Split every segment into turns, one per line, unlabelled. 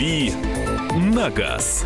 «Дави на газ».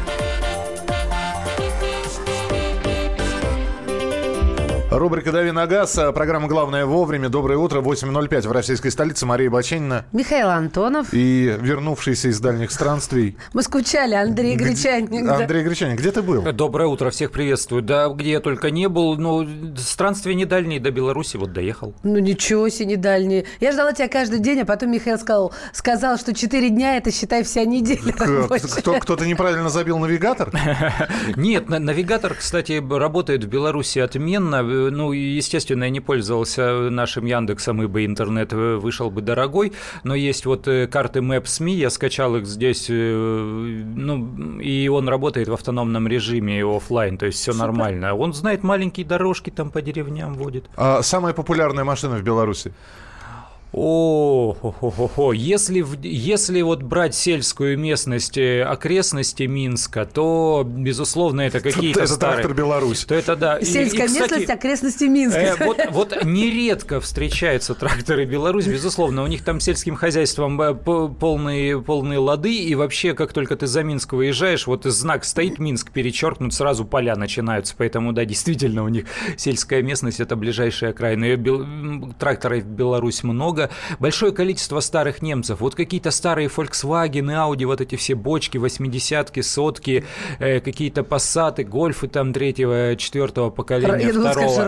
Рубрика «Дави на газ». Программа «Главное вовремя». Доброе утро. 8.05 в российской столице. Мария Баченина.
Михаил Антонов.
И вернувшийся из дальних странствий.
Мы скучали, Андрей Гречанин.
Андрей Гречанин, где ты был?
Доброе утро, всех приветствую. Да, где я только не был, но странствие не дальние до Беларуси, вот доехал.
Ну ничего себе, не дальние. Я ждала тебя каждый день, а потом Михаил сказал, сказал что 4 дня это, считай, вся неделя
Кто, Кто-то неправильно забил навигатор?
Нет, навигатор, кстати, работает в Беларуси отменно ну, естественно, я не пользовался нашим Яндексом, ибо интернет вышел бы дорогой, но есть вот э, карты Maps.me, я скачал их здесь, э, ну, и он работает в автономном режиме офлайн, то есть все нормально. Он знает маленькие дорожки там по деревням водит.
А самая популярная машина в Беларуси?
О, хо хо хо хо если, если вот брать сельскую местность, э, окрестности Минска, то, безусловно, это какие-то
Это старые... трактор Беларусь.
То это, да. Сельская и, и, кстати, местность, окрестности Минска. Э,
вот, вот нередко встречаются тракторы Беларусь, безусловно. У них там сельским хозяйством э, полные, полные лады, и вообще, как только ты за Минск выезжаешь, вот знак стоит Минск перечеркнут, сразу поля начинаются. Поэтому, да, действительно, у них сельская местность – это ближайшая окраина. Тракторов в Беларусь много, много, большое количество старых немцев. Вот какие-то старые Volkswagen, Audi, вот эти все бочки, 80-ки, сотки, э, какие-то пассаты, гольфы там третьего, четвертого поколения, Я второго.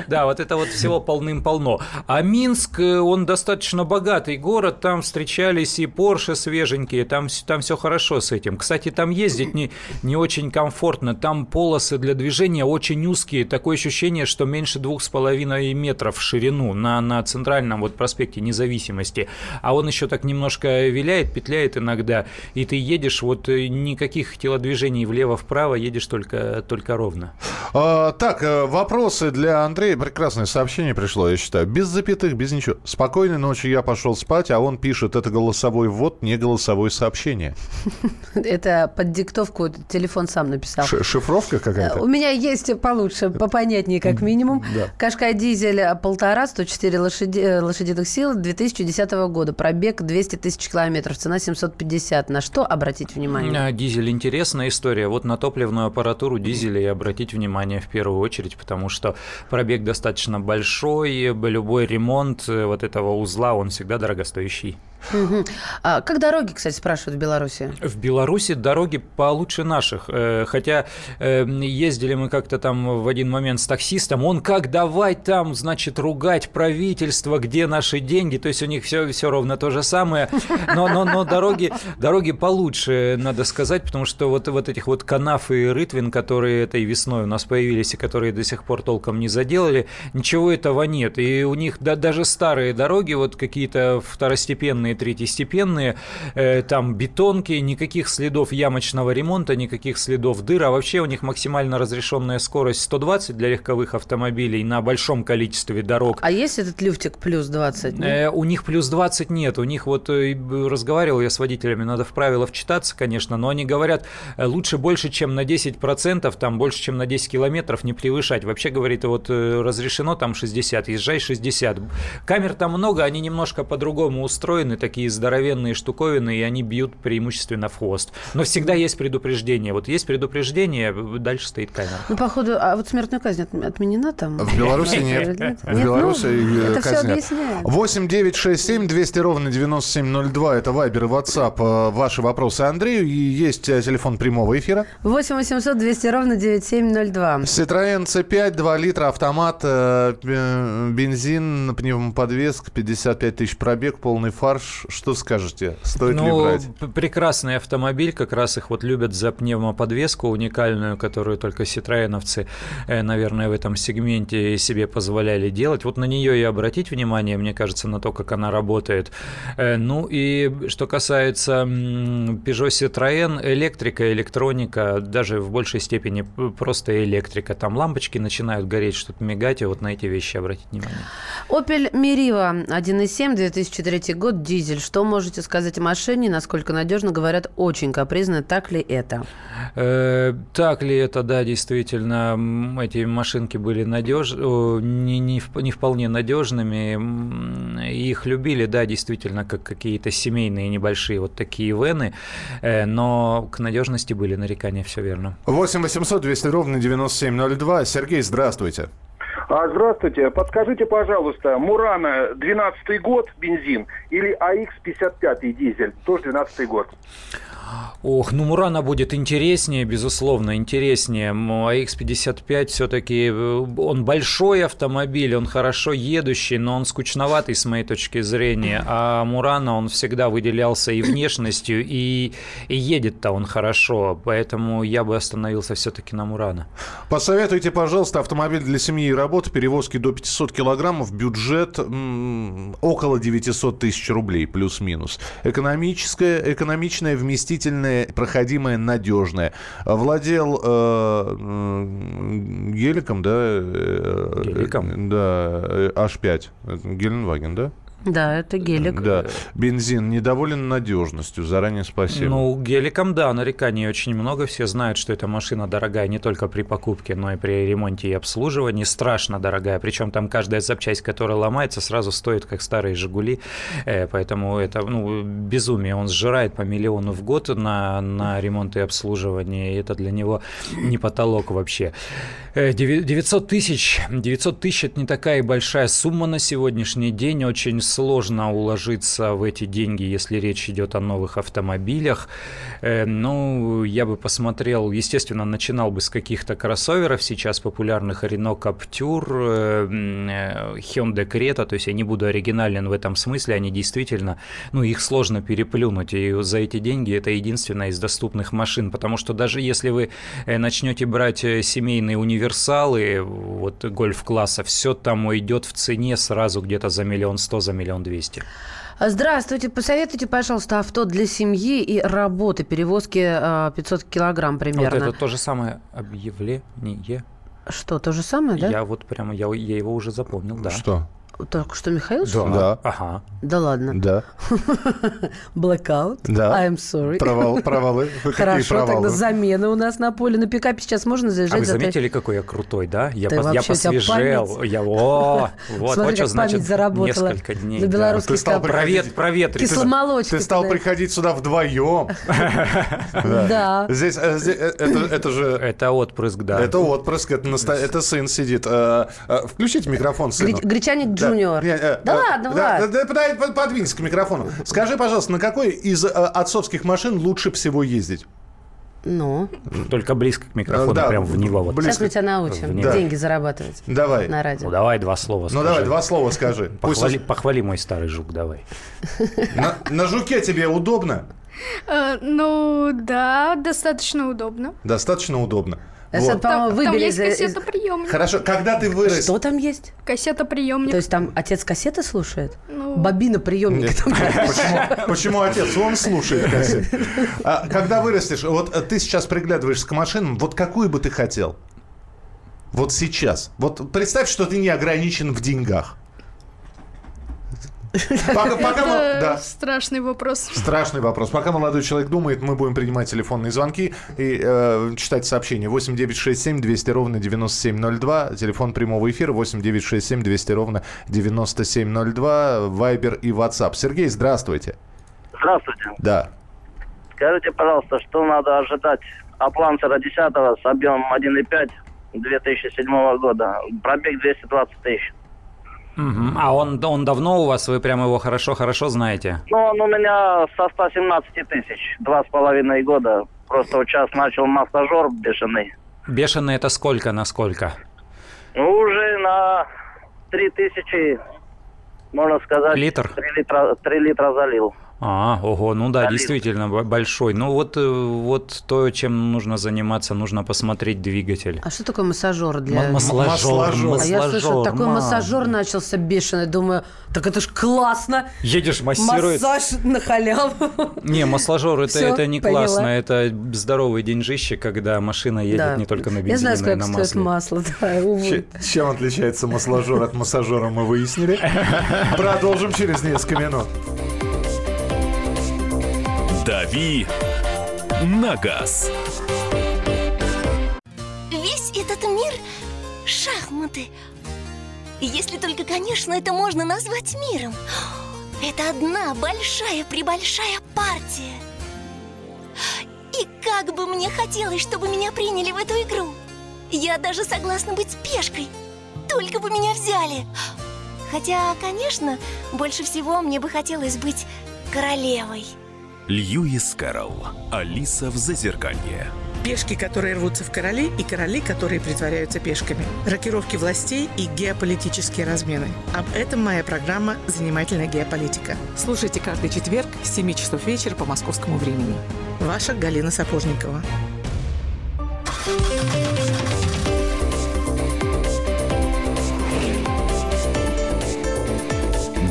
да, вот это вот всего полным-полно. А Минск, э, он достаточно богатый город, там встречались и Порше свеженькие, там, там все хорошо с этим. Кстати, там ездить не, не очень комфортно, там полосы для движения очень узкие, такое ощущение, что меньше двух с половиной метров в ширину на на, центральном вот проспекте Независимости, а он еще так немножко виляет, петляет иногда, и ты едешь, вот э, никаких телодвижений влево-вправо, едешь только, только ровно.
А, так, э, вопросы для Андрея. Прекрасное сообщение пришло, я считаю. Без запятых, без ничего. Спокойной ночи я пошел спать, а он пишет, это голосовой ввод, не голосовое сообщение.
Это под диктовку телефон сам написал.
Шифровка какая-то?
У меня есть получше, попонятнее как минимум. Кашка дизель полтора, 104 4 лошади, э, лошадиных сил 2010 года. Пробег 200 тысяч километров. Цена 750. На что обратить внимание?
А, дизель. Интересная история. Вот на топливную аппаратуру дизеля и обратить внимание в первую очередь, потому что пробег достаточно большой. Любой ремонт э, вот этого узла, он всегда дорогостоящий.
А как дороги, кстати, спрашивают в Беларуси?
В Беларуси дороги получше наших. Э, хотя ездили мы как-то там в один момент с таксистом. Он как давай там, значит, ругать правительство, где наши деньги, то есть у них все, все ровно то же самое, но, но, но дороги, дороги получше, надо сказать, потому что вот, вот этих вот канав и рытвин, которые этой весной у нас появились и которые до сих пор толком не заделали, ничего этого нет. И у них да, даже старые дороги, вот какие-то второстепенные, третьестепенные, э, там бетонки, никаких следов ямочного ремонта, никаких следов дыр, а вообще у них максимально разрешенная скорость 120 для легковых автомобилей на большом количестве дорог.
А есть этот люфтик плюс 20?
Э, у них плюс 20 нет. У них вот э, разговаривал я с водителями, надо в правила вчитаться, конечно, но они говорят, э, лучше больше, чем на 10%, там больше, чем на 10 километров не превышать. Вообще, говорит, вот э, разрешено там 60, езжай 60. Камер там много, они немножко по-другому устроены, такие здоровенные штуковины, и они бьют преимущественно в хвост. Но всегда есть предупреждение. Вот есть предупреждение, дальше стоит камера.
Ну, походу, а вот смертная казнь отменена там?
В Беларуси нет. В Беларуси
все объясняет.
8 9 6 7 200 ровно 9702. Это Вайбер и WhatsApp. Э, ваши вопросы Андрею. И есть э, телефон прямого эфира.
8 800 200 ровно 9702.
Citroёn C5, 2 литра, автомат, э, бензин, пневмоподвеска, 55 тысяч пробег, полный фарш. Что скажете? Стоит ну, ли брать?
Прекрасный автомобиль. Как раз их вот любят за пневмоподвеску уникальную, которую только ситроеновцы, наверное, в этом сегменте себе позволяли делать. Вот на нее и обратить внимание, мне кажется, на то, как она работает. Э, ну и что касается Peugeot Citroën, электрика, электроника, даже в большей степени просто электрика. Там лампочки начинают гореть, что-то мигать, и вот на эти вещи обратить внимание.
Opel Meriva 1.7, 2003 год, дизель дизель. Что можете сказать о машине? Насколько надежно? Говорят, очень капризно. Так ли это?
Э, так ли это, да, действительно, эти машинки были надежны, не, не, не вполне надежными. Их любили, да, действительно, как какие-то семейные небольшие вот такие вены, э, но к надежности были нарекания, все верно.
8 800 200 ровно 9702. Сергей, здравствуйте.
А, здравствуйте. Подскажите, пожалуйста, Мурана 12 год бензин или АХ-55 дизель, тоже 12 год?
Ох, ну Мурана будет интереснее, безусловно, интереснее. АХ-55 все-таки, э, он большой автомобиль, он хорошо едущий, но он скучноватый с моей точки зрения. А Мурана, он всегда выделялся и внешностью, и, и едет-то он хорошо. Поэтому я бы остановился все-таки на Мурана.
Посоветуйте, пожалуйста, автомобиль для семьи и работы, перевозки до 500 килограммов, бюджет м- около 900 тысяч рублей, плюс-минус. Экономическая, экономичная, вместительная стабильное, проходимое, надежное. Владел э, геликом, да?
Э, геликом?
Да, H5. Геленваген, да?
Да, это гелик.
Да. Бензин недоволен надежностью. Заранее спасибо.
Ну, геликом, да, нареканий очень много. Все знают, что эта машина дорогая не только при покупке, но и при ремонте и обслуживании. Страшно дорогая. Причем там каждая запчасть, которая ломается, сразу стоит, как старые «Жигули». Э, поэтому это ну, безумие. Он сжирает по миллиону в год на, на ремонт и обслуживание. И это для него не потолок вообще. 900 э, тысяч. 900 тысяч – это не такая большая сумма на сегодняшний день. Очень сложно уложиться в эти деньги, если речь идет о новых автомобилях. Э, ну, я бы посмотрел, естественно, начинал бы с каких-то кроссоверов сейчас популярных Renault Captur, э, э, Hyundai Creta, то есть я не буду оригинален в этом смысле, они действительно, ну, их сложно переплюнуть, и за эти деньги это единственная из доступных машин, потому что даже если вы начнете брать семейные универсалы, вот гольф-класса, все там уйдет в цене сразу где-то за миллион сто, за миллион двести.
Здравствуйте. Посоветуйте, пожалуйста, авто для семьи и работы, перевозки 500 а, килограмм примерно.
Вот это то же самое объявление.
Что, то же самое, да?
Я вот прямо, я, я его уже запомнил, да.
Что?
Только что Михаил?
Да. да.
Ага.
Да ладно.
Да.
Blackout.
Да.
I'm sorry.
Провал, провалы.
Хорошо, провалы? тогда замена у нас на поле. На пикапе сейчас можно заезжать. А
вы заметили, какой я крутой, да? Я,
Ты
пос, я посвежел. Я, о, вот,
Смотри,
вот что значит
заработала.
несколько дней.
За белорусский
да. стал
Провет, проветрить.
Кисломолочка.
Ты стал приходить сюда вдвоем.
Да.
Здесь, э, э, это же...
Это отпрыск, да.
Это отпрыск, это сын сидит. Э, включите микрофон сыну.
Гречаник Джуниор. Да ладно, Влад.
Да, да, подвинься к микрофону. Скажи, пожалуйста, на какой из э, отцовских машин лучше всего ездить?
Ну?
Только близко к микрофону, да, прям в него. Вот.
Сейчас мы тебя научим да. деньги зарабатывать
давай.
на радио.
Ну, давай два слова
скажи. Ну, давай два слова скажи.
Похвали, Пусть... похвали мой старый жук, давай.
На, на жуке тебе удобно?
Ну, да, достаточно удобно.
Достаточно удобно.
Вот. Там,
там есть кассетоприемник.
Хорошо, когда ты вырос...
Что там есть?
Кассетоприемник.
То есть там отец кассеты слушает? Ну... Бобина приемник.
Почему, почему отец? Он слушает кассеты. А, когда вырастешь, вот ты сейчас приглядываешься к машинам, вот какую бы ты хотел? Вот сейчас. Вот представь, что ты не ограничен в деньгах.
Пока, пока Это да. страшный вопрос.
Страшный вопрос. Пока молодой человек думает, мы будем принимать телефонные звонки и э, читать сообщения. 8 9 6 7 200 ровно 9702. Телефон прямого эфира 8 9 6 7 200 ровно 9702. Вайбер и WhatsApp. Сергей, здравствуйте.
Здравствуйте.
Да.
Скажите, пожалуйста, что надо ожидать от Лансера 10 с объемом 1,5 2007 года? Пробег 220 тысяч.
Угу. А он, он давно у вас, вы прямо его хорошо-хорошо знаете?
Ну, он у меня со 117 тысяч, два с половиной года. Просто вот сейчас начал массажер бешеный.
Бешеный это сколько на сколько?
Ну, уже на 3 тысячи, можно сказать,
Литр?
3 литра, 3 литра залил.
А, ого, ну да, действительно большой. Ну вот, э, вот то, чем нужно заниматься, нужно посмотреть двигатель.
А что такое массажер для...
Массажер. массажер.
А я слышу, такой мам. массажер начался бешеный. Думаю, так это ж классно.
Едешь, массирует.
Массаж на халяву.
Не, массажер это, это не поняла. классно. Это здоровый деньжище, когда машина едет да. не только на бензине,
Я знаю, сколько стоит масло. Да, увы.
Чем отличается массажер от массажера, мы выяснили. Продолжим через несколько минут.
«Дави на газ».
Весь этот мир – шахматы. Если только, конечно, это можно назвать миром. Это одна большая-пребольшая партия. И как бы мне хотелось, чтобы меня приняли в эту игру. Я даже согласна быть пешкой. Только бы меня взяли. Хотя, конечно, больше всего мне бы хотелось быть королевой.
Льюис Кэрролл. Алиса в Зазеркалье.
Пешки, которые рвутся в короли, и короли, которые притворяются пешками. Рокировки властей и геополитические размены. Об этом моя программа «Занимательная геополитика».
Слушайте каждый четверг с 7 часов вечера по московскому времени.
Ваша Галина Сапожникова.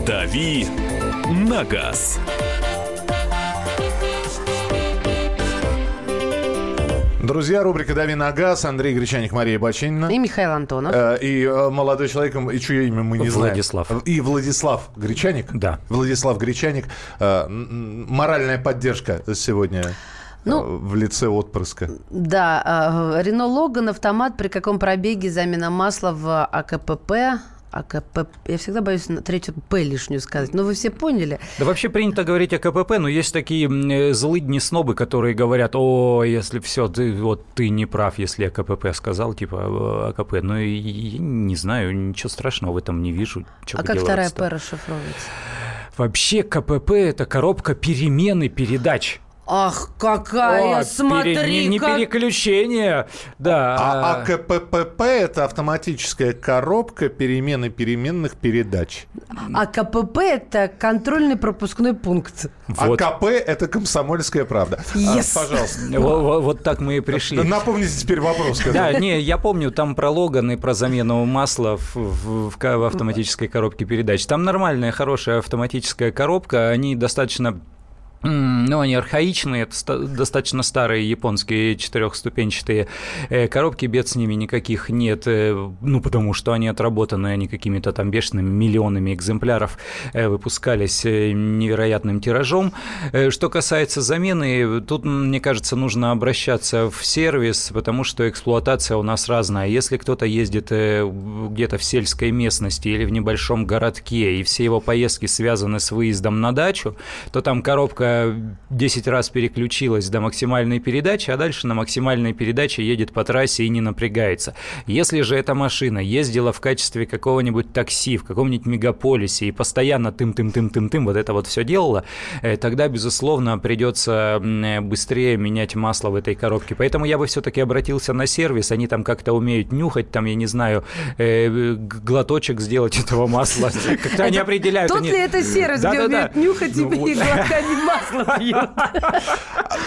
«Дави на газ».
Друзья, рубрика «Дави на газ». Андрей Гречаник, Мария Бачинина.
И Михаил Антонов.
Э, и э, молодой человек, и чье имя мы не
Владислав.
знаем. И Владислав Гречаник.
Да.
Владислав Гречаник. Э, моральная поддержка сегодня ну, в лице отпрыска.
Да. Рено Логан, автомат, при каком пробеге замена масла в АКПП АКП. Я всегда боюсь на третью П лишнюю сказать. Но вы все поняли.
Да вообще принято говорить о АКПП, но есть такие э, злыдни снобы, которые говорят, о, если все, ты, вот ты не прав, если я КПП сказал, типа АКП. Ну, я не знаю, ничего страшного в этом не вижу.
а как вторая П расшифровывается?
Вообще КПП – это коробка перемены передач.
Ах, какая, О, смотри,
пере, не, не
как...
переключение, да.
А, а КПП – это автоматическая коробка перемены переменных передач.
А КПП – это контрольный пропускной пункт.
Вот. А КП – это комсомольская правда.
Yes.
А, пожалуйста.
Вот, вот так мы и пришли.
Напомните теперь вопрос.
Да, не, я помню, там про Логан и про замену масла в, в, в автоматической коробке передач. Там нормальная, хорошая автоматическая коробка, они достаточно ну, они архаичные, это достаточно старые японские четырехступенчатые э, коробки, бед с ними никаких нет, э, ну, потому что они отработаны, они какими-то там бешеными миллионами экземпляров э, выпускались невероятным тиражом. Что касается замены, тут, мне кажется, нужно обращаться в сервис, потому что эксплуатация у нас разная. Если кто-то ездит где-то в сельской местности или в небольшом городке, и все его поездки связаны с выездом на дачу, то там коробка 10 раз переключилась до максимальной передачи, а дальше на максимальной передаче едет по трассе и не напрягается. Если же эта машина ездила в качестве какого-нибудь такси в каком-нибудь мегаполисе и постоянно тым-тым-тым-тым-тым вот это вот все делала, э, тогда, безусловно, придется быстрее менять масло в этой коробке. Поэтому я бы все-таки обратился на сервис, они там как-то умеют нюхать, там, я не знаю, э, глоточек сделать этого масла. Как-то они определяют.
Тот ли это сервис, где умеют нюхать и глотать масло?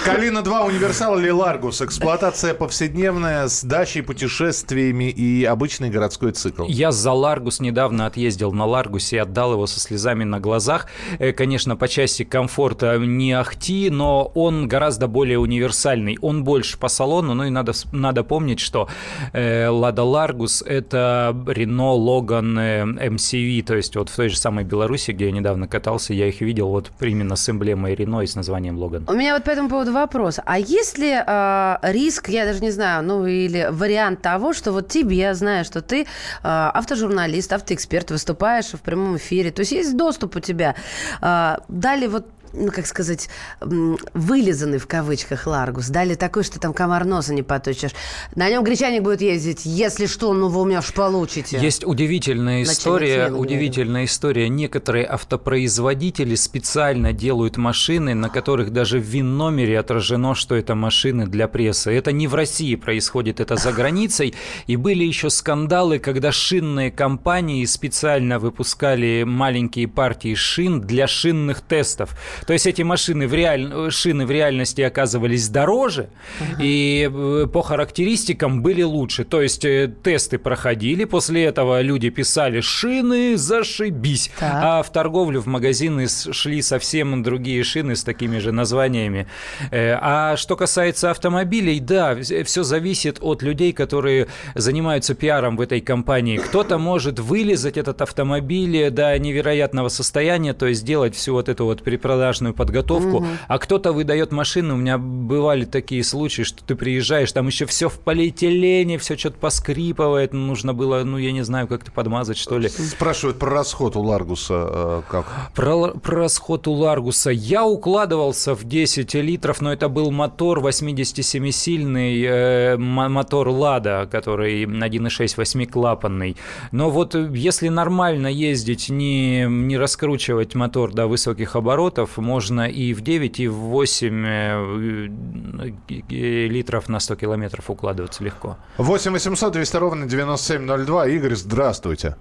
Калина 2 универсал или Ларгус. Эксплуатация повседневная с дачей, путешествиями и обычный городской цикл.
Я за Ларгус недавно отъездил на Ларгусе и отдал его со слезами на глазах. Э, конечно, по части комфорта не ахти, но он гораздо более универсальный. Он больше по салону, ну и надо, надо помнить, что э, Лада Ларгус – это Рено, Логан, MCV, то есть вот в той же самой Беларуси, где я недавно катался, я их видел вот именно с эмблемой Рено и с названием Логан.
У меня вот по этому поводу вопрос. А есть ли э, риск, я даже не знаю, ну или вариант того, что вот тебе, я знаю, что ты э, автожурналист, автоэксперт, выступаешь в прямом эфире, то есть есть доступ у тебя. Э, дали вот ну, как сказать, вылизанный в кавычках Ларгус. Дали такой, что там комар носа не подточишь. На нем гречаник будет ездить. Если что, ну вы у меня уж получите.
Есть удивительная история. Удивительная история. Некоторые автопроизводители специально делают машины, на которых даже в ВИН-номере отражено, что это машины для прессы. Это не в России происходит, это за границей. И были еще скандалы, когда шинные компании специально выпускали маленькие партии шин для шинных тестов. То есть эти машины в реаль... шины в реальности оказывались дороже, uh-huh. и э, по характеристикам были лучше. То есть э, тесты проходили, после этого люди писали шины, зашибись. Так. А в торговлю, в магазины шли совсем другие шины с такими же названиями. Э, а что касается автомобилей, да, все зависит от людей, которые занимаются пиаром в этой компании. Кто-то может вылезать этот автомобиль до невероятного состояния, то есть сделать всю вот эту вот перепродажу инструктажную подготовку, угу. а кто-то выдает машину. У меня бывали такие случаи, что ты приезжаешь, там еще все в полиэтилене, все что-то поскрипывает, нужно было, ну, я не знаю, как-то подмазать, что ли.
Спрашивают про расход у Ларгуса э, как?
Про, про расход у Ларгуса. Я укладывался в 10 литров, но это был мотор 87-сильный, э, мотор «Лада», который 1.6 восьмиклапанный. Но вот если нормально ездить, не, не раскручивать мотор до высоких оборотов, можно и в 9, и в 8 э, э, литров на 100 километров укладываться легко.
8 800 200 ровно 9702. Игорь, здравствуйте.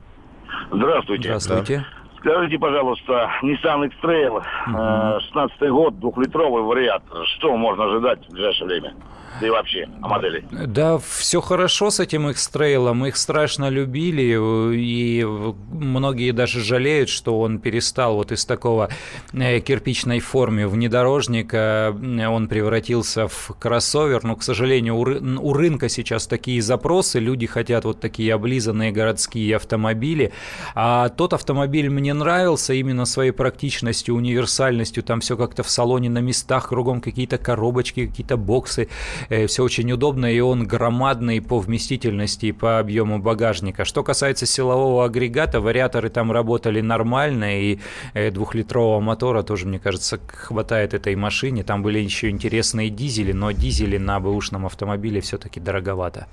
Здравствуйте.
Здравствуйте.
Скажите, пожалуйста, Nissan X-Trail, uh 16 год, двухлитровый вариант. Что можно ожидать в ближайшее время? Да и вообще о модели?
Да, все хорошо с этим. Мы их страшно любили, и многие даже жалеют, что он перестал вот из такого э, кирпичной формы внедорожника, э, он превратился в кроссовер. Но, к сожалению, у, у рынка сейчас такие запросы, люди хотят вот такие облизанные городские автомобили. А тот автомобиль мне нравился именно своей практичностью, универсальностью. Там все как-то в салоне на местах, кругом какие-то коробочки, какие-то боксы. Э, все очень удобно, и он громадный по вместительности и по объему багажника. Что касается силового агрегата, вариаторы там работали нормально, и э, двухлитрового мотора тоже, мне кажется, хватает этой машине. Там были еще интересные дизели, но дизели на бэушном автомобиле все-таки дороговато.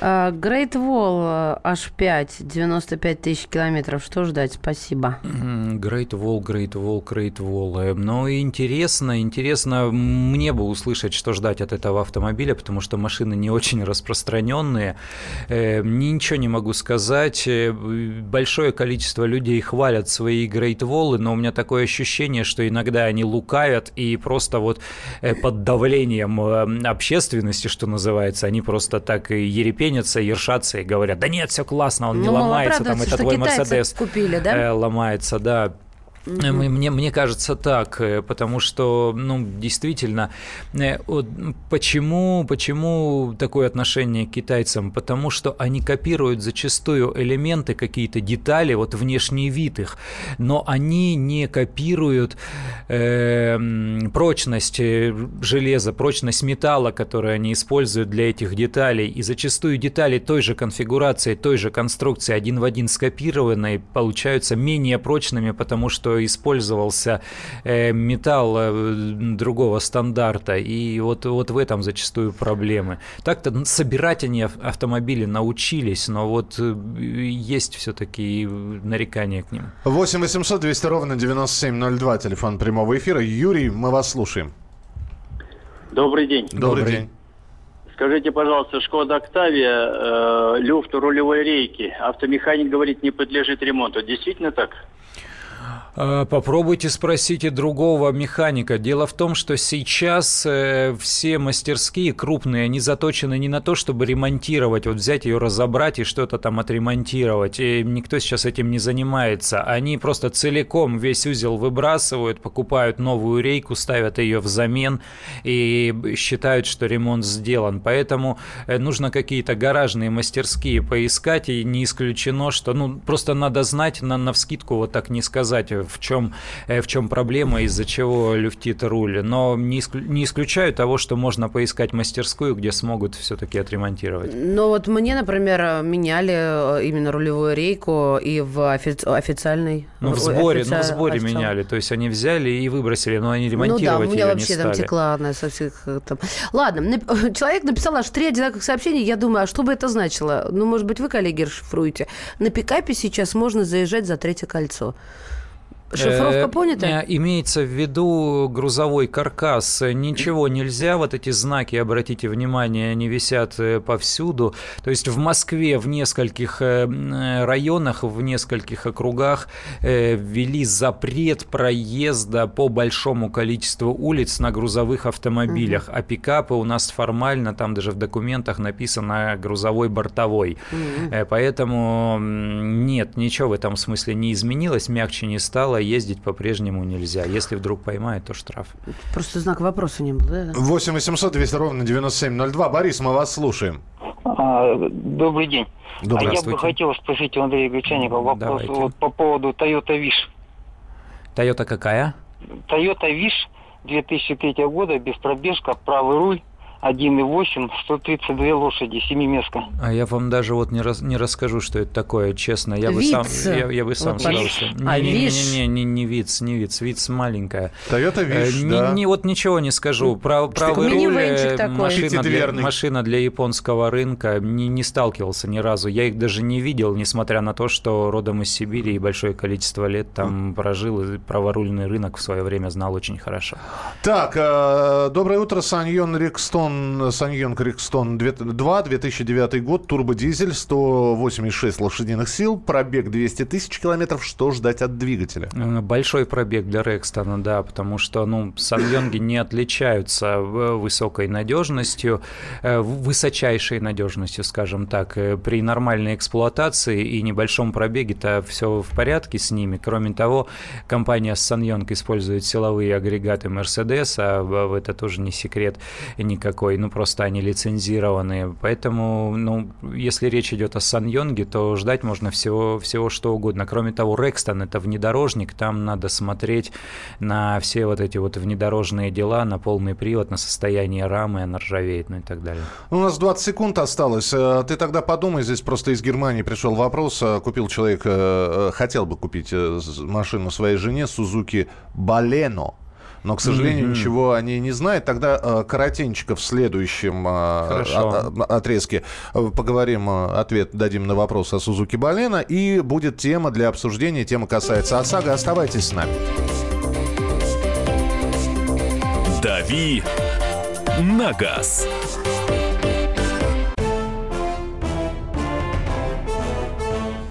Great Wall H5, 95 тысяч километров. Что ждать? Спасибо.
Great Wall, Great Wall, Great Wall. Ну, интересно, интересно мне бы услышать, что ждать от этого автомобиля, потому что машины не очень распространенные. Э, ничего не могу сказать. Э, большое количество людей хвалят свои Great Wall, но у меня такое ощущение, что иногда они лукавят и просто вот э, под давлением общественности, что называется, они просто так ерепенят пенятся, ершатся и говорят, да нет, все классно, он не ну, ломается, там это твой Мерседес
купили, да?
Э, ломается, да. Угу. Мне, мне кажется так, э, потому что, ну, действительно, э, почему, почему такое отношение к китайцам? Потому что они копируют зачастую элементы, какие-то детали, вот внешний вид их, но они не копируют э, прочность железа, прочность металла, который они используют для этих деталей, и зачастую детали той же конфигурации, той же конструкции один в один скопированные получаются менее прочными, потому что использовался э, металл э, другого стандарта, и вот, вот в этом зачастую проблемы. Так-то собирать они автомобили научились, но вот э, есть все-таки нарекания к ним.
8 800 200 ровно 9702, телефон прямого эфира. Юрий, мы вас слушаем.
Добрый день.
Добрый, Добрый день.
Скажите, пожалуйста, Шкода Октавия, э, люфт рулевой рейки, автомеханик говорит, не подлежит ремонту. Действительно так?
А, попробуйте спросите другого механика. Дело в том, что сейчас э, все мастерские крупные, они заточены не на то, чтобы ремонтировать, вот взять ее, разобрать и что-то там отремонтировать. И никто сейчас этим не занимается. Они просто целиком весь узел выбрасывают, покупают новую рейку, ставят ее взамен и считают, что ремонт сделан. Поэтому э, нужно какие-то гаражные мастерские поискать, и не исключено, что ну просто надо знать, на, на вскидку вот так не сказать в чем, э, в чем проблема, из-за чего люфтит руль. Но не, исклю, не исключаю того, что можно поискать мастерскую, где смогут все-таки отремонтировать.
Но вот мне, например, меняли э, именно рулевую рейку и в офи- официальной...
Ну, в сборе, офици... ну, в сборе официал... меняли. То есть они взяли и выбросили, но они ремонтировать
ну, да, у меня вообще
не
там текла одна со всех... Э, там... Ладно, человек написал аж три одинаковых сообщения. Я думаю, а что бы это значило? Ну, может быть, вы, коллеги, расшифруете. На пикапе сейчас можно заезжать за третье кольцо. Шифровка э, понята?
Э, имеется в виду грузовой каркас. Ничего нельзя. Вот эти знаки, обратите внимание, они висят э, повсюду. То есть в Москве в нескольких районах, в нескольких округах ввели запрет проезда по большому количеству улиц на грузовых автомобилях. Угу. А пикапы у нас формально, там даже в документах написано грузовой бортовой. Угу. Поэтому нет, ничего в этом смысле не изменилось, мягче не стало ездить по-прежнему нельзя. Если вдруг поймают, то штраф.
Просто знак вопроса не было, да?
8 800 200 ровно 9702. Борис, мы вас слушаем.
А, добрый день.
А
я бы хотел спросить у Андрея Гречаника вопрос вот, по поводу Toyota Wish.
Toyota какая?
Toyota Wish 2003 года, без пробежка, правый руль, 1,8, 132 лошади, семиместка.
А я вам даже вот не, рас, не расскажу, что это такое, честно. Я бы сам, я, я бы сам вот сдался.
А
не,
не,
не, не, не, не Виц, не Виц, Виц маленькая.
Toyota Wish,
не,
да.
не, вот ничего не скажу. Про, правый руль, э, машина для, машина для японского рынка, не, не сталкивался ни разу. Я их даже не видел, несмотря на то, что родом из Сибири и большое количество лет там прожил, и праворульный рынок в свое время знал очень хорошо.
Так, э, доброе утро, Саньон Рикстон. Саньон Рикстон 2, 2009 год, турбодизель, 186 лошадиных сил, пробег 200 тысяч километров. Что ждать от двигателя?
Большой пробег для Рекстона, да, потому что, ну, Саньонги не отличаются высокой надежностью, высочайшей надежностью, скажем так. При нормальной эксплуатации и небольшом пробеге-то все в порядке с ними. Кроме того, компания Саньонг использует силовые агрегаты Mercedes, а это тоже не секрет никакой такой, ну просто они лицензированные. Поэтому, ну, если речь идет о Саньонге, то ждать можно всего, всего что угодно. Кроме того, Рекстон это внедорожник, там надо смотреть на все вот эти вот внедорожные дела, на полный привод, на состояние рамы, она ржавеет, ну и так далее.
У нас 20 секунд осталось. Э, ты тогда подумай, здесь просто из Германии пришел вопрос. Э, купил человек, э, хотел бы купить машину своей жене, Сузуки Балено но, к сожалению, mm-hmm. ничего они не знают. Тогда э, коротенько в следующем э, отрезке э, поговорим, ответ дадим на вопрос о Сузуки Балена, и будет тема для обсуждения. Тема касается ОСАГО. Оставайтесь с нами.
«Дави на газ».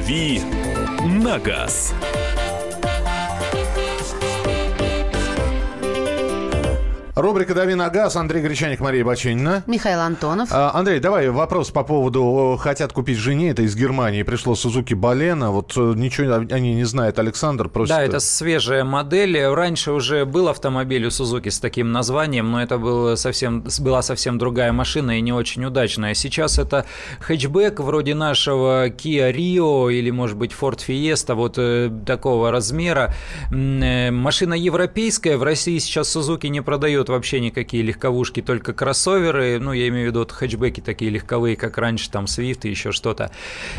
«Дави на газ».
Рубрика «Дави на газ». Андрей Гречаник, Мария Бачинина.
Михаил Антонов.
А, Андрей, давай вопрос по поводу «хотят купить жене». Это из Германии пришло Сузуки Балена. Вот э, ничего они не знают. Александр просит...
Да, это свежая модель. Раньше уже был автомобиль у Сузуки с таким названием, но это был совсем, была совсем другая машина и не очень удачная. Сейчас это хэтчбэк вроде нашего Kia Rio или, может быть, Ford Fiesta, вот э, такого размера. Э, машина европейская. В России сейчас Сузуки не продает вообще никакие легковушки, только кроссоверы, ну, я имею в виду вот хэтчбеки такие легковые, как раньше, там, Swift и еще что-то.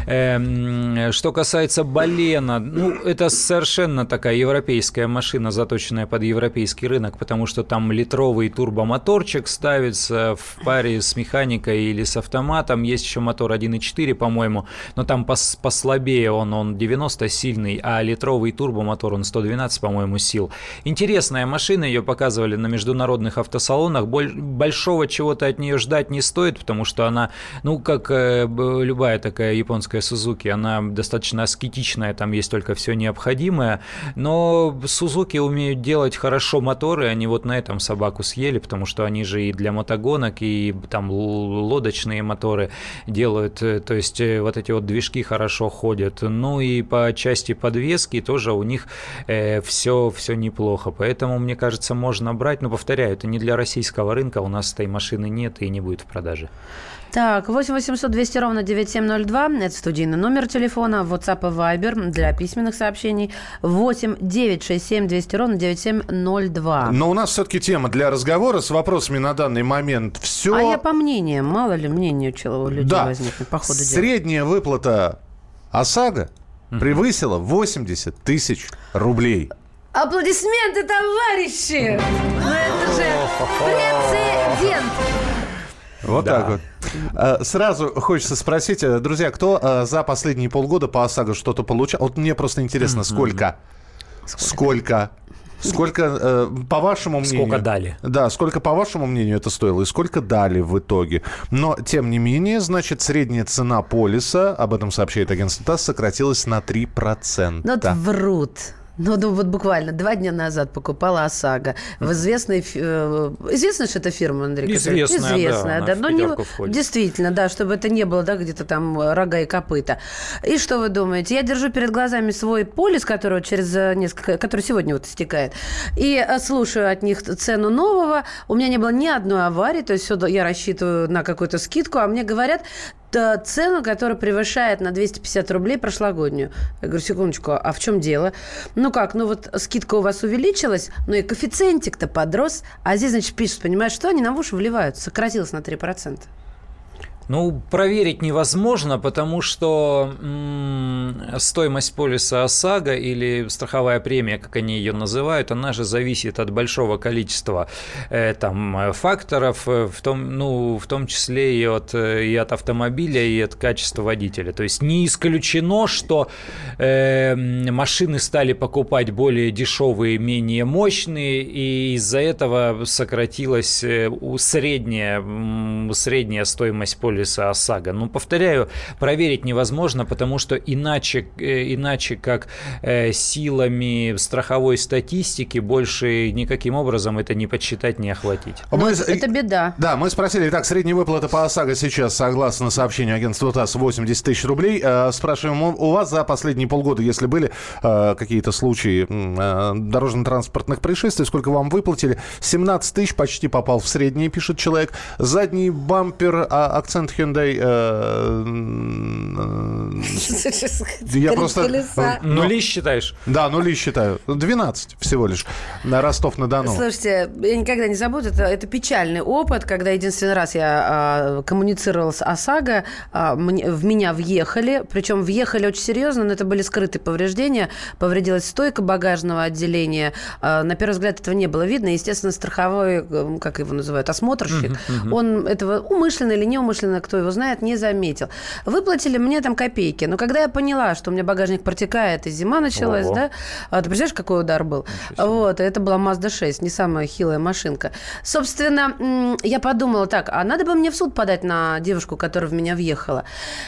Эм, что касается Балена, ну, это совершенно такая европейская машина, заточенная под европейский рынок, потому что там литровый турбомоторчик ставится в паре с механикой или с автоматом, есть еще мотор 1.4, по-моему, но там пос послабее он, он 90 сильный, а литровый турбомотор, он 112, по-моему, сил. Интересная машина, ее показывали на международном международных автосалонах. Большого чего-то от нее ждать не стоит, потому что она, ну, как э, любая такая японская Сузуки, она достаточно аскетичная, там есть только все необходимое. Но Сузуки умеют делать хорошо моторы, они вот на этом собаку съели, потому что они же и для мотогонок, и там лодочные моторы делают, э, то есть э, вот эти вот движки хорошо ходят. Ну и по части подвески тоже у них э, все, все неплохо. Поэтому, мне кажется, можно брать, но повторяю, это не для российского рынка, у нас этой машины нет и не будет в продаже.
Так, 8 800 200 ровно 9702, это студийный номер телефона, WhatsApp и Viber для письменных сообщений, 8 967 200 ровно 9702.
Но у нас все-таки тема для разговора с вопросами на данный момент все...
А я по мнениям, мало ли мнение у людей да. возникнет по ходу дела.
Средняя выплата ОСАГО превысила 80 тысяч рублей.
Аплодисменты, товарищи! Ну это же прецедент!
Вот да. так вот. А, сразу хочется спросить, э, друзья, кто а, за последние полгода по ОСАГО что-то получал? Вот мне просто интересно, сколько? Сколько? сколько? Э, по вашему мнению...
Сколько дали.
Да, сколько, по вашему мнению, это стоило и сколько дали в итоге. Но, тем не менее, значит, средняя цена полиса, об этом сообщает агентство ТАСС, сократилась на 3%.
Ну, это врут. Ну, ну, вот буквально два дня назад покупала ОСАГО. В известной... Э, известно, что это фирма, Андрей?
Известная,
Известная,
да.
да. Но не, действительно, да, чтобы это не было, да, где-то там рога и копыта. И что вы думаете? Я держу перед глазами свой полис, который через несколько... который сегодня вот истекает. И э, слушаю от них цену нового. У меня не было ни одной аварии, то есть все, я рассчитываю на какую-то скидку, а мне говорят, цену, которая превышает на 250 рублей прошлогоднюю. Я говорю, секундочку, а в чем дело? Ну как, ну вот скидка у вас увеличилась, но и коэффициентик-то подрос, а здесь, значит, пишут, понимаешь, что они на уши вливают, сократилось на 3%.
Ну, проверить невозможно, потому что м- стоимость полиса ОСАГО или страховая премия, как они ее называют, она же зависит от большого количества э, там, факторов, э, в том, ну, в том числе и от, э, и от автомобиля, и от качества водителя. То есть не исключено, что э, машины стали покупать более дешевые, менее мощные, и из-за этого сократилась э, средняя, средняя стоимость полиса полиса ОСАГО. Но, повторяю, проверить невозможно, потому что иначе, э, иначе как э, силами страховой статистики больше никаким образом это не подсчитать, не охватить.
Мы, ну, это беда.
Да, мы спросили, так, средняя выплата по ОСАГО сейчас, согласно сообщению агентства ТАСС, 80 тысяч рублей. Э, спрашиваем, у вас за последние полгода, если были какие-то случаи дорожно-транспортных происшествий, сколько вам выплатили? 17 тысяч почти попал в среднее, пишет человек. Задний бампер, а, акцент Hyundai... Э,
э, я просто... Нули считаешь?
Да, нули считаю. 12 всего лишь. На Ростов-на-Дону.
Слушайте, я никогда не забуду, это, это печальный опыт, когда единственный раз я а, коммуницировала с ОСАГО, а, мне, в меня въехали, причем въехали очень серьезно, но это были скрытые повреждения. Повредилась стойка багажного отделения. А, на первый взгляд этого не было видно. Естественно, страховой, как его называют, осмотрщик, uh-huh, uh-huh. он этого умышленно или неумышленно кто его знает, не заметил. Выплатили мне там копейки. Но когда я поняла, что у меня багажник протекает, и зима началась, Ого. да, а, ты представляешь, какой удар был? Вот, это была Mazda 6, не самая хилая машинка. Собственно, я подумала, так, а надо бы мне в суд подать на девушку, которая в меня въехала.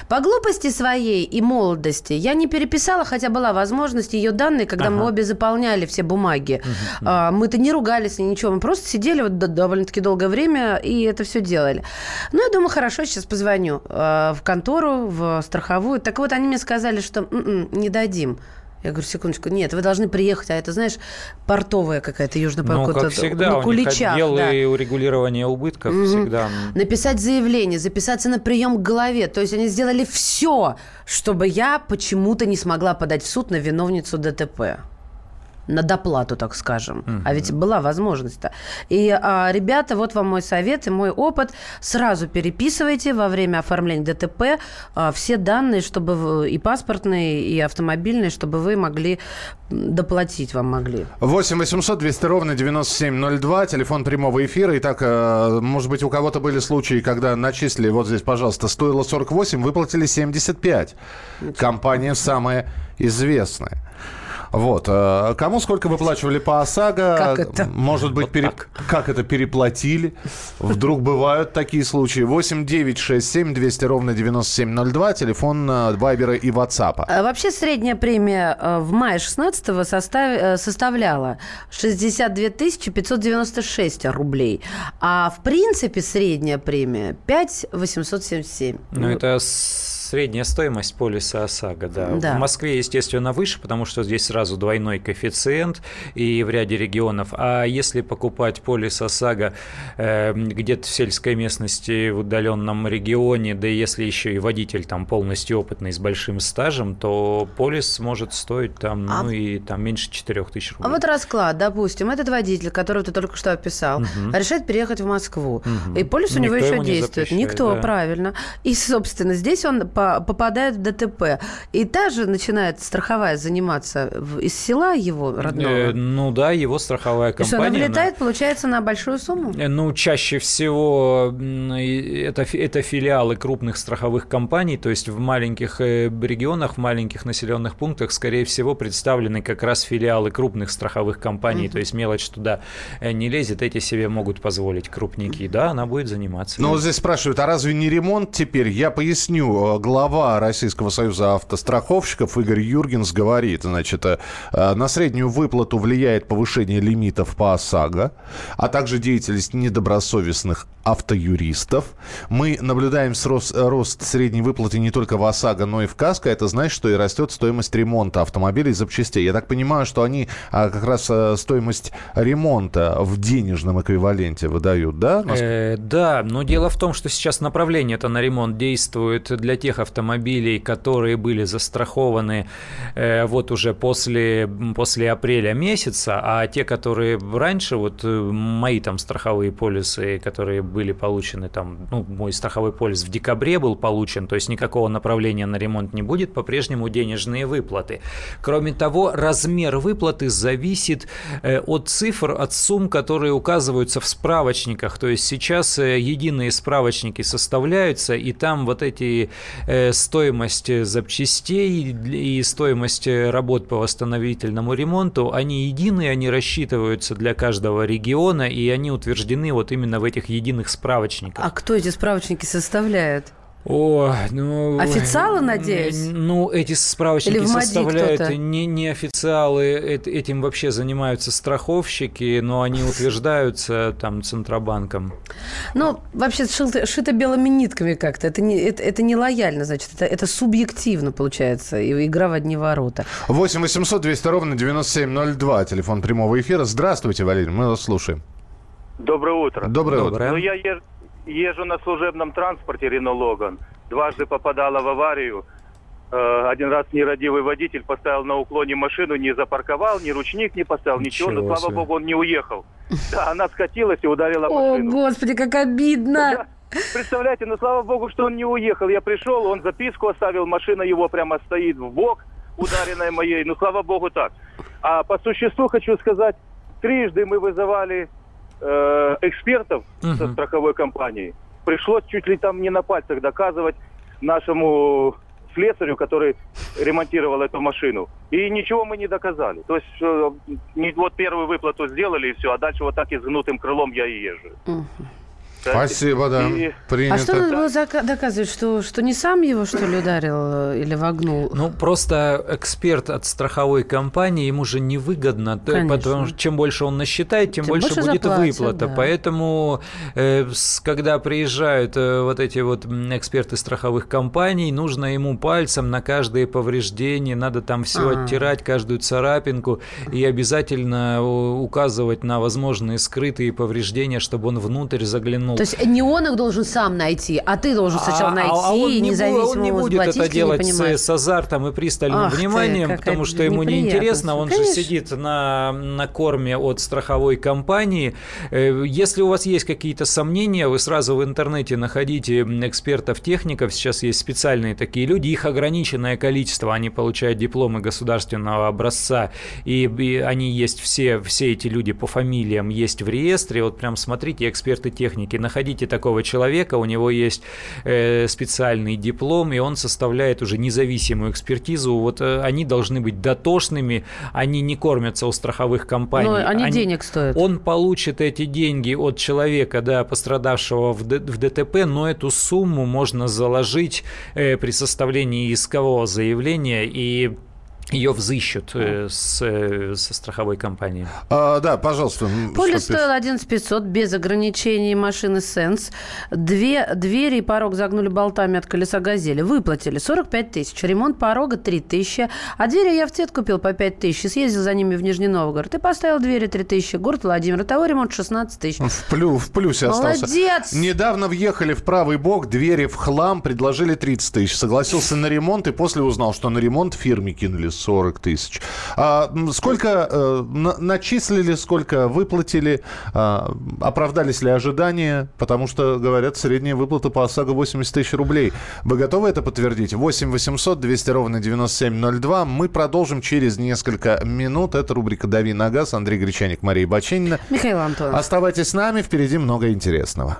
По глупости своей и молодости я не переписала, хотя была возможность ее данные, когда ага. мы обе заполняли все бумаги. Угу. А, мы-то не ругались, ничего, мы просто сидели вот довольно-таки долгое время и это все делали. Ну, я думаю, хорошо, сейчас позвоню э, в контору, в страховую. Так вот, они мне сказали, что м-м, не дадим. Я говорю, секундочку, нет, вы должны приехать, а это, знаешь, портовая какая-то южно
Ну, как всегда, на Куличах, у них отделы да. урегулирования убытков mm-hmm. всегда.
Написать заявление, записаться на прием к голове. То есть они сделали все, чтобы я почему-то не смогла подать в суд на виновницу ДТП на доплату, так скажем. Угу. А ведь была возможность-то. И а, ребята, вот вам мой совет и мой опыт. Сразу переписывайте во время оформления ДТП а, все данные, чтобы и паспортные, и автомобильные, чтобы вы могли доплатить вам могли.
8 800 200 ровно 9702, телефон прямого эфира. Итак, а, может быть, у кого-то были случаи, когда начислили, вот здесь, пожалуйста, стоило 48, выплатили 75. Компания самая известная. Вот. Э, кому сколько выплачивали по ОСАГО?
Как это?
Может быть, вот пере... как это переплатили? Вдруг бывают такие случаи. 8 9 6 7 200 ровно 9702. Телефон э, Вайбера и WhatsApp.
А вообще средняя премия э, в мае 16 состав... составляла 62 596 рублей. А в принципе средняя премия 5 877.
Ну, это средняя стоимость полиса ОСАГО, да. да. В Москве, естественно, выше, потому что здесь сразу двойной коэффициент и в ряде регионов. А если покупать полис ОСАГО э, где-то в сельской местности, в удаленном регионе, да и если еще и водитель там полностью опытный, с большим стажем, то полис может стоить там, а... ну и там меньше 4 тысяч рублей.
А вот расклад, допустим, этот водитель, которого ты только что описал, угу. решает переехать в Москву, угу. и полис у него еще действует. Никто, да. правильно. И, собственно, здесь он по попадают в ДТП. И та же начинает страховая заниматься из села его родного? Э,
ну да, его страховая компания.
То есть она вылетает, на... получается, на большую сумму?
Э, ну, чаще всего это, это филиалы крупных страховых компаний, то есть в маленьких э, регионах, в маленьких населенных пунктах, скорее всего, представлены как раз филиалы крупных страховых компаний, угу. то есть мелочь туда не лезет, эти себе могут позволить крупники. Да, она будет заниматься.
Ну, вот здесь спрашивают, а разве не ремонт теперь? Я поясню. Глава Российского союза автостраховщиков Игорь Юргенс говорит, значит, на среднюю выплату влияет повышение лимитов по ОСАГО, а также деятельность недобросовестных автоюристов. Мы наблюдаем рост, рост средней выплаты не только в ОСАГО, но и в КАСКО. Это значит, что и растет стоимость ремонта автомобилей и запчастей. Я так понимаю, что они а, как раз а, стоимость ремонта в денежном эквиваленте выдают, да?
Э, да, но дело в том, что сейчас направление это на ремонт действует для тех автомобилей, которые были застрахованы э, вот уже после, после апреля месяца, а те, которые раньше, вот э, мои там страховые полисы, которые были получены там, ну, мой страховой полис в декабре был получен, то есть никакого направления на ремонт не будет, по-прежнему денежные выплаты. Кроме того, размер выплаты зависит э, от цифр, от сумм, которые указываются в справочниках. То есть сейчас единые справочники составляются, и там вот эти стоимость запчастей и стоимость работ по восстановительному ремонту, они единые, они рассчитываются для каждого региона, и они утверждены вот именно в этих единых справочниках.
А кто эти справочники составляет?
О, ну...
Официалы, надеюсь?
Ну, эти справочники составляют не, не официалы, этим вообще занимаются страховщики, но они утверждаются там Центробанком.
Ну, вообще шито, шито белыми нитками как-то. Это не, это, это не лояльно, значит, это, это субъективно получается, игра в одни ворота.
8 800 200 ровно 9702, телефон прямого эфира. Здравствуйте, Валерий, мы вас слушаем.
Доброе утро.
Доброе, Доброе. утро.
Ну, я езжу на служебном транспорте Рено Логан. Дважды попадала в аварию. Э, один раз нерадивый водитель поставил на уклоне машину, не запарковал, ни ручник не поставил, ничего, ничего но, слава богу, он не уехал. Да, она скатилась и ударила машину.
О, господи, как обидно!
Представляете, ну, слава богу, что он не уехал. Я пришел, он записку оставил, машина его прямо стоит в бок, ударенная моей. Ну, слава богу, так. А по существу хочу сказать, трижды мы вызывали э, экспертов угу. со страховой компании. Пришлось чуть ли там не на пальцах доказывать нашему слесарю, который ремонтировал эту машину. И ничего мы не доказали. То есть э, не, вот первую выплату сделали и все, а дальше вот так изгнутым крылом я и езжу. Угу.
Спасибо, да. И...
Принято. А что надо было доказывать, что, что не сам его, что ли, ударил э, или вогнул?
Ну, просто эксперт от страховой компании, ему же невыгодно, Конечно. потому что чем больше он насчитает, тем, тем больше, больше будет заплатят, выплата. Да. Поэтому, э, когда приезжают э, вот эти вот эксперты страховых компаний, нужно ему пальцем на каждое повреждение, надо там все А-а-а. оттирать, каждую царапинку, и обязательно указывать на возможные скрытые повреждения, чтобы он внутрь заглянул
ну... То есть не он их должен сам найти, а ты должен сначала а, найти, а, а он независимо
Он не будет это делать с, с азартом и пристальным Ах вниманием, ты, потому что ему неинтересно, он Конечно. же сидит на, на корме от страховой компании. Э, если у вас есть какие-то сомнения, вы сразу в интернете находите экспертов-техников, сейчас есть специальные такие люди, их ограниченное количество, они получают дипломы государственного образца, и, и они есть все, все эти люди по фамилиям есть в реестре, вот прям смотрите, эксперты техники находите такого человека, у него есть э, специальный диплом, и он составляет уже независимую экспертизу. Вот э, они должны быть дотошными, они не кормятся у страховых компаний. Но
они, они денег стоят.
Он получит эти деньги от человека, да, пострадавшего в, Д, в ДТП, но эту сумму можно заложить э, при составлении искового заявления и ее взыщут э, с, э, со страховой компанией.
А, да, пожалуйста.
Полис стоил 11 500 без ограничений машины Сенс. Две двери и порог загнули болтами от колеса «Газели». Выплатили 45 тысяч. Ремонт порога 3 тысячи. А двери я в цвет купил по 5 тысяч. Съездил за ними в Нижний Новгород. И поставил двери 3 тысячи. Город Владимир. Того ремонт 16 тысяч.
В, плю, в плюсе остался.
Молодец!
Недавно въехали в правый бок, двери в хлам, предложили 30 тысяч. Согласился на ремонт и после узнал, что на ремонт фирме кинули 40 тысяч. А сколько э, начислили, сколько выплатили, э, оправдались ли ожидания? Потому что, говорят, средняя выплата по ОСАГО 80 тысяч рублей. Вы готовы это подтвердить? 8 800 200 ровно 9702. Мы продолжим через несколько минут. Это рубрика «Дави на газ». Андрей Гречаник, Мария Баченина.
Михаил Антонов.
Оставайтесь с нами. Впереди много интересного.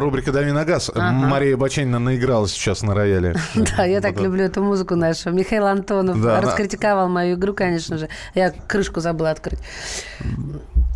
Рубрика «Дави на газ». Ага. Мария Баченина наиграла сейчас на рояле.
Да, я так люблю эту музыку нашу. Михаил Антонов раскритиковал мою игру, конечно же. Я крышку забыла открыть.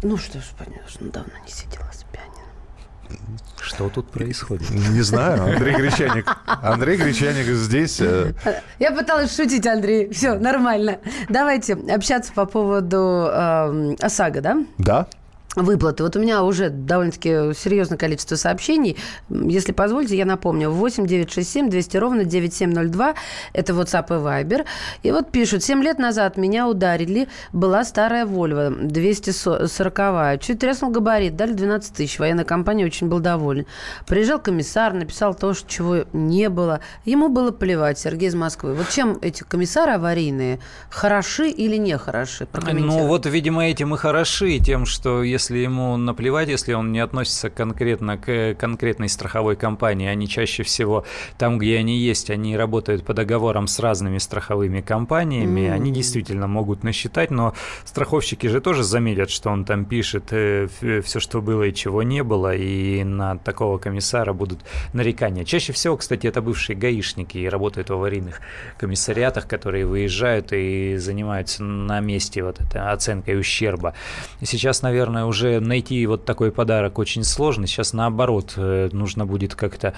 Ну что ж, понятно, давно не сидела с пианино.
Что тут происходит?
Не знаю. Андрей Гречаник. Андрей Гречаник здесь. Э.
Я пыталась шутить, Андрей. Все, нормально. Давайте общаться по поводу э, ОСАГО, да?
Да
выплаты. Вот у меня уже довольно-таки серьезное количество сообщений. Если позволите, я напомню. 8 967 200 ровно 9702. Это WhatsApp и Viber. И вот пишут. 7 лет назад меня ударили. Была старая Volvo 240. Чуть треснул габарит. Дали 12 тысяч. Военная компания очень был доволен. Приезжал комиссар, написал то, чего не было. Ему было плевать. Сергей из Москвы. Вот чем эти комиссары аварийные? Хороши или не хороши?
Ну вот, видимо, этим и хороши. Тем, что если если ему наплевать, если он не относится конкретно к конкретной страховой компании, они чаще всего там, где они есть, они работают по договорам с разными страховыми компаниями, mm-hmm. они действительно могут насчитать, но страховщики же тоже заметят, что он там пишет э, все, что было и чего не было, и на такого комиссара будут нарекания. Чаще всего, кстати, это бывшие гаишники и работают в аварийных комиссариатах, которые выезжают и занимаются на месте вот этой оценкой ущерба. Сейчас, наверное, уже найти вот такой подарок очень сложно. Сейчас наоборот, э, нужно будет как-то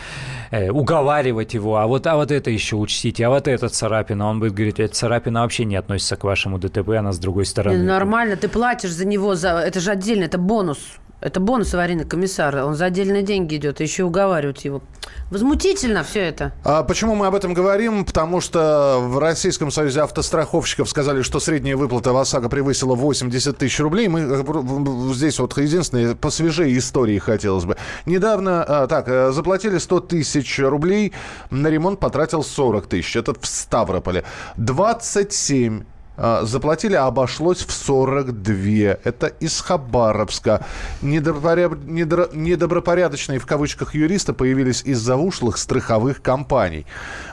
э, уговаривать его. А вот, а вот это еще учтите, а вот эта царапина. Он будет говорить, эта царапина вообще не относится к вашему ДТП, она с другой стороны.
Нормально, ты платишь за него, за... это же отдельно, это бонус. Это бонус аварийный комиссар. Он за отдельные деньги идет. Еще уговаривать его. Возмутительно все это.
А почему мы об этом говорим? Потому что в Российском союзе автостраховщиков сказали, что средняя выплата в ОСАГО превысила 80 тысяч рублей. Мы э, здесь вот единственное, посвежее истории хотелось бы. Недавно, а, так, э, заплатили 100 тысяч рублей, на ремонт потратил 40 тысяч. Это в Ставрополе. 27 а, заплатили, а обошлось в 42. Это из Хабаровска. Недобропоряд... Недо... Недобропорядочные в кавычках юристы появились из-за ушлых страховых компаний.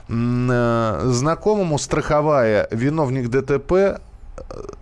Э, знакомому страховая виновник ДТП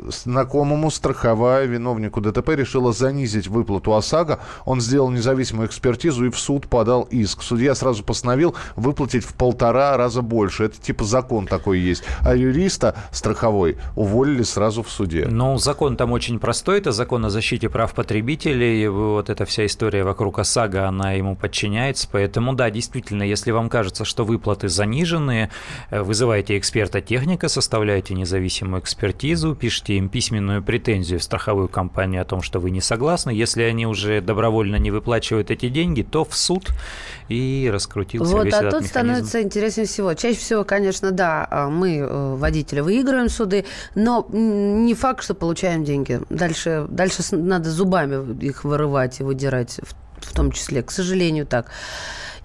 знакомому страховая виновнику ДТП решила занизить выплату ОСАГО. Он сделал независимую экспертизу и в суд подал иск. Судья сразу постановил выплатить в полтора раза больше. Это типа закон такой есть. А юриста страховой уволили сразу в суде.
Ну, закон там очень простой. Это закон о защите прав потребителей. Вот эта вся история вокруг ОСАГО, она ему подчиняется. Поэтому, да, действительно, если вам кажется, что выплаты заниженные, э, вызывайте эксперта-техника, составляйте независимую экспертизу, пишите им письменную претензию в страховую компанию о том, что вы не согласны. Если они уже добровольно не выплачивают эти деньги, то в суд и раскрутился
вот,
весь
а
этот
тут
механизм.
становится интереснее всего. Чаще всего, конечно, да, а, мы, э, водители, выигрываем суды, но не факт, что получаем деньги. Дальше, дальше надо зубами их вырывать и выдирать, в, в том числе, к сожалению, так.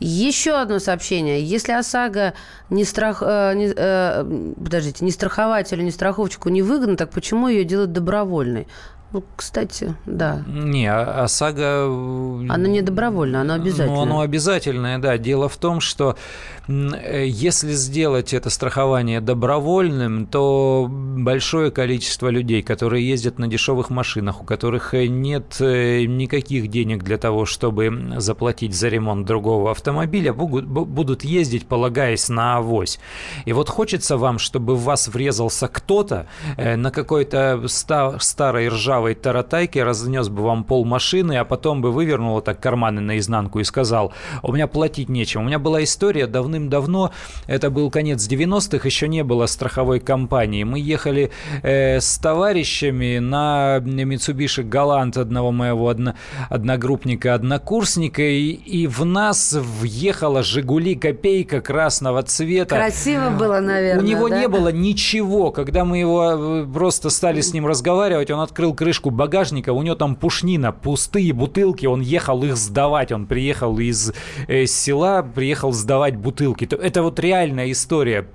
Еще одно сообщение. Если ОСАГО не, страх, э, не, э, подождите, не страхователю, не страховщику не выгодно, так почему ее делают добровольной? Ну, кстати, да.
Не, ОСАГО...
А оно не добровольно, оно обязательное.
Ну, оно обязательное, да. Дело в том, что э, если сделать это страхование добровольным, то большое количество людей, которые ездят на дешевых машинах, у которых э, нет э, никаких денег для того, чтобы заплатить за ремонт другого автомобиля, будут ездить, полагаясь на авось. И вот хочется вам, чтобы в вас врезался кто-то на какой-то старой ржавой ржавой таратайки, разнес бы вам пол машины, а потом бы вывернул вот так карманы наизнанку и сказал, у меня платить нечем. У меня была история давным-давно, это был конец 90-х, еще не было страховой компании. Мы ехали э, с товарищами на Mitsubishi Galant одного моего одно, одногруппника, однокурсника, и, и в нас въехала «Жигули» копейка красного цвета.
Красиво было, наверное,
У него
да?
не было ничего. Когда мы его э, просто стали с ним разговаривать, он открыл крышку багажника, у него там пушнина, пустые бутылки, он ехал их сдавать. Он приехал из э, села, приехал сдавать бутылки. Это вот реальная история.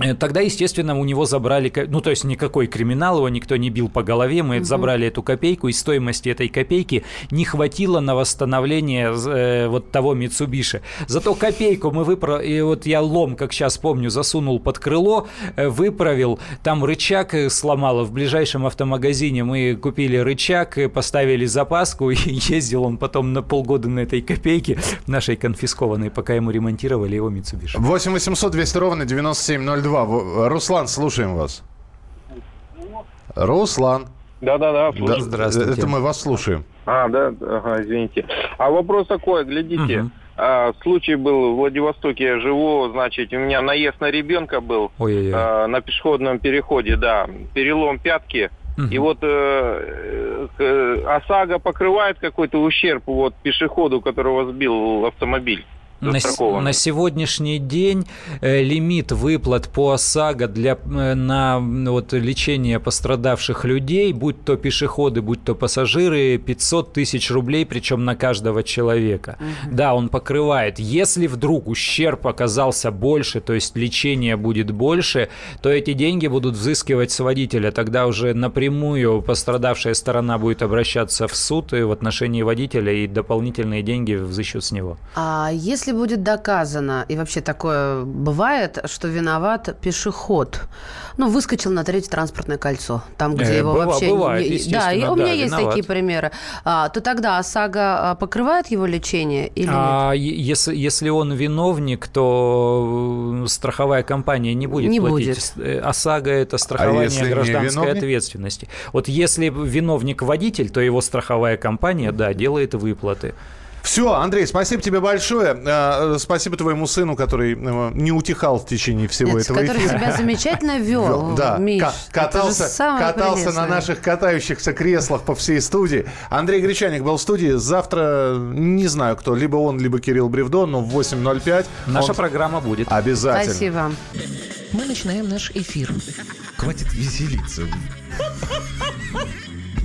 Э, тогда, естественно, у него забрали, ну, то есть никакой криминал, его никто не бил по голове, мы угу. забрали эту копейку, и стоимости этой копейки не хватило на восстановление э, вот того Митсубиши. Зато копейку мы выправили, и вот я лом, как сейчас помню, засунул под крыло, э, выправил, там рычаг э, сломало, в ближайшем автомагазине мы купили рычаг, э, поставили запаску, и ездил он потом на полгода на этой копейке, нашей конфискованной, пока ему ремонтировали его Митсубиши.
8 800 200 ровно 9702 2. Руслан, слушаем вас. Руслан.
Да-да-да,
да, Здравствуйте. Это мы вас слушаем.
А, да, ага, извините. А вопрос такой, глядите, угу. а, случай был в Владивостоке, я живу, значит, у меня наезд на ребенка был а, на пешеходном переходе, да, перелом пятки, Угу. И вот э, э, ОСАГО покрывает какой-то ущерб вот пешеходу, которого сбил автомобиль.
На, на сегодняшний день э, лимит выплат по ОСАГО для, э, на вот, лечение пострадавших людей, будь то пешеходы, будь то пассажиры, 500 тысяч рублей, причем на каждого человека. Угу. Да, он покрывает. Если вдруг ущерб оказался больше, то есть лечение будет больше, то эти деньги будут взыскивать с водителя. Тогда уже напрямую пострадавшая сторона будет обращаться в суд и в отношении водителя, и дополнительные деньги взыщут с него.
А если если будет доказано, и вообще такое бывает, что виноват пешеход, ну, выскочил на третье транспортное кольцо, там, где э, его быва, вообще...
Бывает,
не... Да, и у
да,
меня есть
виноват.
такие примеры. А, то тогда ОСАГО а, покрывает его лечение или
а,
нет?
Если, если он виновник, то страховая компания не будет
не
платить.
Будет.
Э, ОСАГО – это страхование а гражданской ответственности. Вот если виновник водитель, то его страховая компания, да, делает выплаты.
Все, Андрей, спасибо тебе большое. Э, спасибо твоему сыну, который э, не утихал в течение всего
Нет,
этого
который
эфира.
себя замечательно вел,
Да,
Миш.
катался, катался на наших катающихся креслах по всей студии. Андрей Гречаник был в студии. Завтра, не знаю кто, либо он, либо Кирилл Бревдо, но в 8.05.
Наша программа будет.
Обязательно.
Спасибо.
Мы начинаем наш эфир.
Хватит веселиться.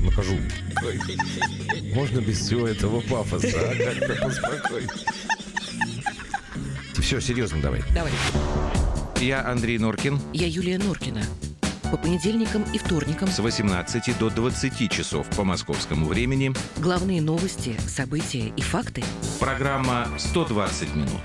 Нахожу. Можно без всего этого пафоса, а? Как-то поспокойнее. Все, серьезно давай.
Давай.
Я Андрей Норкин.
Я Юлия Норкина. По понедельникам и вторникам
с 18 до 20 часов по московскому времени.
Главные новости, события и факты.
Программа «120 минут».